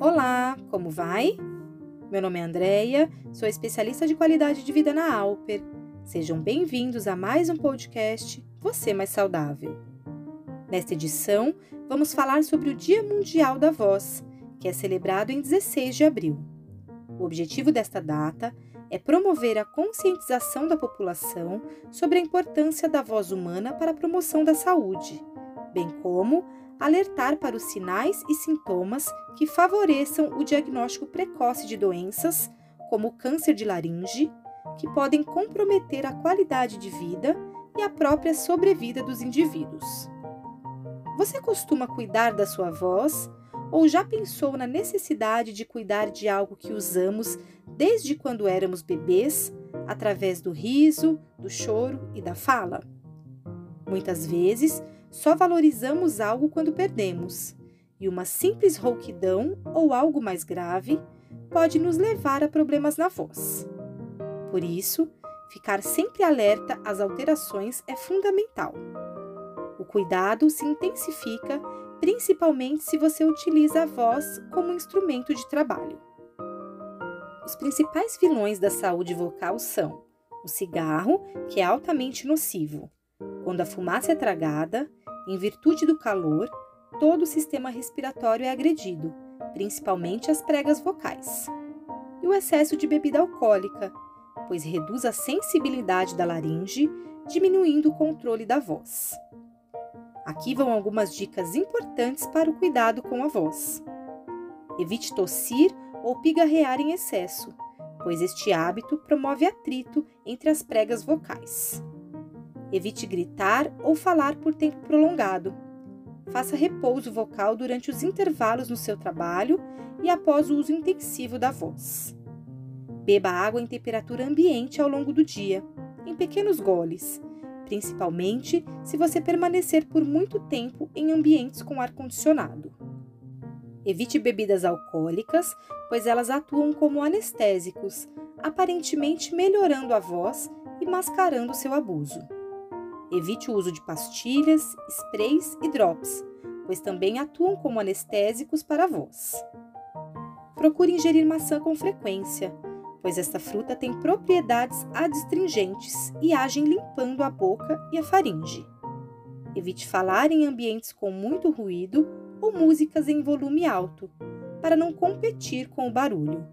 Olá, como vai? Meu nome é Andreia, sou especialista de qualidade de vida na Alper. Sejam bem-vindos a mais um podcast Você Mais Saudável. Nesta edição, vamos falar sobre o Dia Mundial da Voz, que é celebrado em 16 de abril. O objetivo desta data é promover a conscientização da população sobre a importância da voz humana para a promoção da saúde, bem como alertar para os sinais e sintomas que favoreçam o diagnóstico precoce de doenças, como o câncer de laringe, que podem comprometer a qualidade de vida e a própria sobrevida dos indivíduos. Você costuma cuidar da sua voz ou já pensou na necessidade de cuidar de algo que usamos desde quando éramos bebês, através do riso, do choro e da fala? Muitas vezes, só valorizamos algo quando perdemos, e uma simples rouquidão ou algo mais grave pode nos levar a problemas na voz. Por isso, ficar sempre alerta às alterações é fundamental. O cuidado se intensifica principalmente se você utiliza a voz como instrumento de trabalho. Os principais vilões da saúde vocal são o cigarro, que é altamente nocivo, quando a fumaça é tragada, em virtude do calor, todo o sistema respiratório é agredido, principalmente as pregas vocais. E o excesso de bebida alcoólica, pois reduz a sensibilidade da laringe, diminuindo o controle da voz. Aqui vão algumas dicas importantes para o cuidado com a voz. Evite tossir ou pigarrear em excesso, pois este hábito promove atrito entre as pregas vocais. Evite gritar ou falar por tempo prolongado. Faça repouso vocal durante os intervalos no seu trabalho e após o uso intensivo da voz. Beba água em temperatura ambiente ao longo do dia, em pequenos goles, principalmente se você permanecer por muito tempo em ambientes com ar-condicionado. Evite bebidas alcoólicas, pois elas atuam como anestésicos, aparentemente melhorando a voz e mascarando seu abuso. Evite o uso de pastilhas, sprays e drops, pois também atuam como anestésicos para a voz. Procure ingerir maçã com frequência, pois esta fruta tem propriedades adstringentes e agem limpando a boca e a faringe. Evite falar em ambientes com muito ruído ou músicas em volume alto, para não competir com o barulho.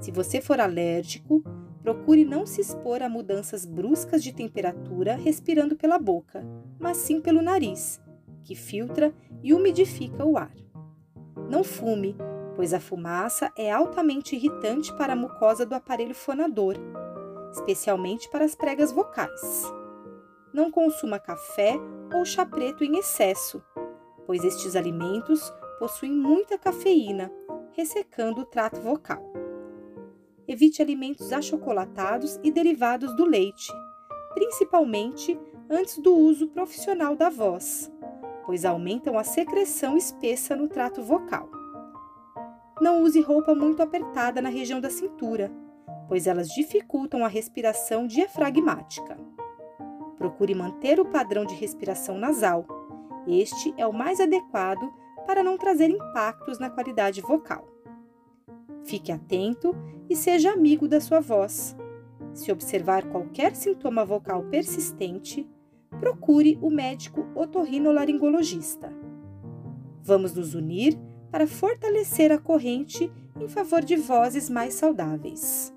Se você for alérgico, Procure não se expor a mudanças bruscas de temperatura respirando pela boca, mas sim pelo nariz, que filtra e umidifica o ar. Não fume, pois a fumaça é altamente irritante para a mucosa do aparelho fonador, especialmente para as pregas vocais. Não consuma café ou chá preto em excesso, pois estes alimentos possuem muita cafeína, ressecando o trato vocal. Evite alimentos achocolatados e derivados do leite, principalmente antes do uso profissional da voz, pois aumentam a secreção espessa no trato vocal. Não use roupa muito apertada na região da cintura, pois elas dificultam a respiração diafragmática. Procure manter o padrão de respiração nasal. Este é o mais adequado para não trazer impactos na qualidade vocal. Fique atento e seja amigo da sua voz. Se observar qualquer sintoma vocal persistente, procure o médico otorrinolaringologista. Vamos nos unir para fortalecer a corrente em favor de vozes mais saudáveis.